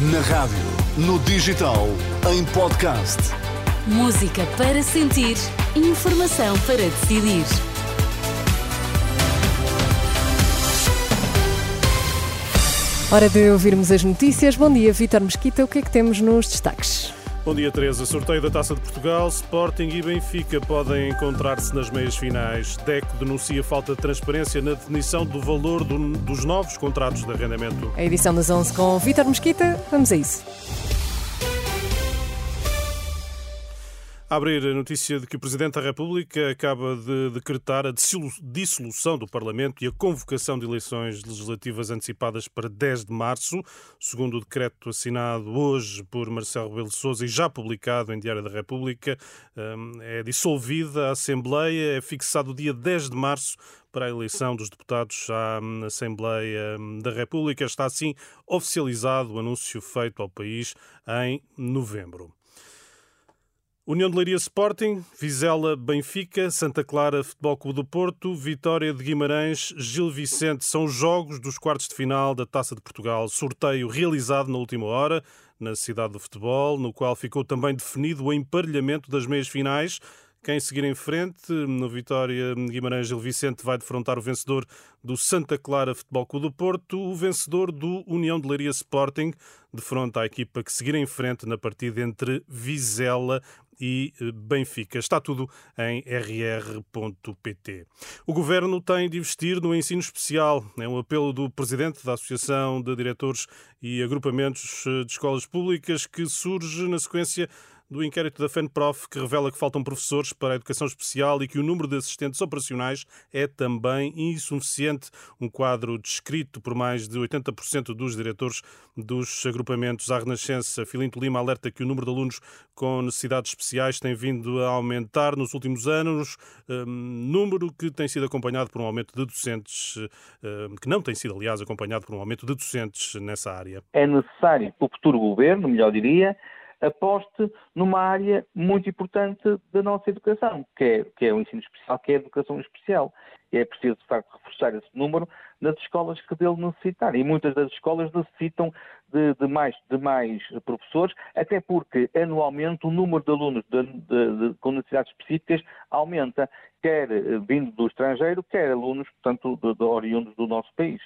Na rádio, no digital, em podcast. Música para sentir, informação para decidir. Hora de ouvirmos as notícias. Bom dia, Vítor Mesquita. O que é que temos nos destaques? Bom dia, Teresa. Sorteio da Taça de Portugal, Sporting e Benfica podem encontrar-se nas meias finais. DECO denuncia falta de transparência na definição do valor do, dos novos contratos de arrendamento. A edição das 11 com Vítor Mesquita. Vamos a isso. A abrir a notícia de que o Presidente da República acaba de decretar a dissolução do Parlamento e a convocação de eleições legislativas antecipadas para 10 de março, segundo o decreto assinado hoje por Marcelo Rebelo de Sousa e já publicado em Diário da República. Hum, é dissolvida a Assembleia, é fixado o dia 10 de março para a eleição dos deputados à hum, Assembleia hum, da República. Está assim oficializado o anúncio feito ao país em novembro. União de Leiria Sporting, Vizela Benfica, Santa Clara Futebol Clube do Porto, Vitória de Guimarães, Gil Vicente são jogos dos quartos de final da Taça de Portugal. Sorteio realizado na última hora na cidade do futebol, no qual ficou também definido o emparelhamento das meias finais. Quem seguir em frente no Vitória Guimarães Gil Vicente vai defrontar o vencedor do Santa Clara Futebol Clube do Porto, o vencedor do União de Leiria Sporting, defronta a equipa que seguir em frente na partida entre Vizela e eh, Benfica. Está tudo em rr.pt. O Governo tem de investir no ensino especial. É um apelo do Presidente da Associação de Diretores e Agrupamentos eh, de Escolas Públicas que surge na sequência do inquérito da FENPROF, que revela que faltam professores para a educação especial e que o número de assistentes operacionais é também insuficiente. Um quadro descrito por mais de 80% dos diretores dos agrupamentos à Renascença. Filinto Lima alerta que o número de alunos com necessidades especiais tem vindo a aumentar nos últimos anos, um, número que tem sido acompanhado por um aumento de docentes, um, que não tem sido, aliás, acompanhado por um aumento de docentes nessa área. É necessário que o futuro governo, melhor diria, aposte numa área muito importante da nossa educação, que é, que é o ensino especial, que é a educação especial. E é preciso, de facto, reforçar esse número nas escolas que dele necessitarem. E muitas das escolas necessitam de, de, mais, de mais professores, até porque anualmente o número de alunos de, com necessidades específicas aumenta, quer eh, vindo do estrangeiro, quer alunos, portanto, oriundos do nosso país.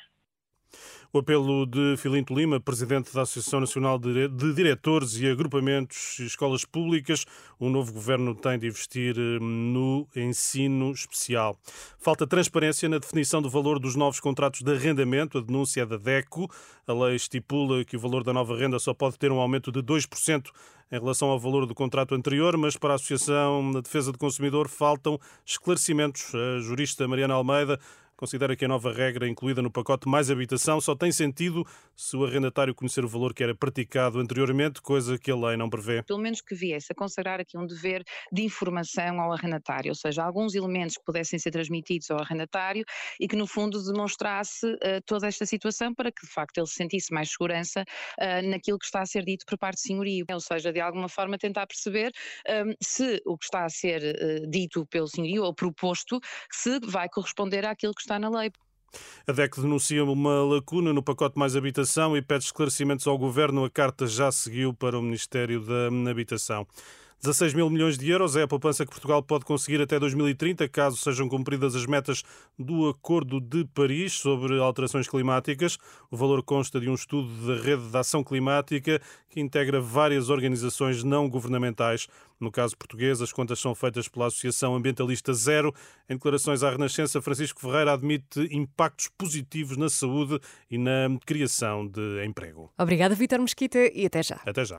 O apelo de Filinto Lima, presidente da Associação Nacional de Diretores e Agrupamentos e Escolas Públicas, o novo governo tem de investir hum, no ensino especial. Falta transparência na definição do valor dos novos contratos de arrendamento. A denúncia é da DECO. A lei estipula que o valor da nova renda só pode ter um aumento de 2% em relação ao valor do contrato anterior, mas para a Associação da Defesa do Consumidor faltam esclarecimentos. A jurista Mariana Almeida considera que a nova regra incluída no pacote Mais Habitação só tem sentido se o arrendatário conhecer o valor que era praticado anteriormente, coisa que a lei não prevê. Pelo menos que viesse a consagrar aqui um dever de informação ao arrendatário, ou seja, alguns elementos que pudessem ser transmitidos ao arrendatário e que, no fundo, demonstrasse uh, toda esta situação para que, de facto, ele sentisse mais segurança uh, naquilo que está a ser dito por parte do senhorio. Ou seja, de alguma forma tentar perceber um, se o que está a ser uh, dito pelo senhorio ou proposto se vai corresponder àquilo que está na lei. A DEC denuncia uma lacuna no pacote Mais Habitação e pede esclarecimentos ao Governo. A carta já seguiu para o Ministério da Habitação. 16 mil milhões de euros é a poupança que Portugal pode conseguir até 2030, caso sejam cumpridas as metas do Acordo de Paris sobre alterações climáticas. O valor consta de um estudo da Rede de Ação Climática que integra várias organizações não governamentais. No caso português, as contas são feitas pela Associação Ambientalista Zero. Em declarações à Renascença, Francisco Ferreira admite impactos positivos na saúde e na criação de emprego. Obrigada, Vítor Mesquita, e até já. Até já.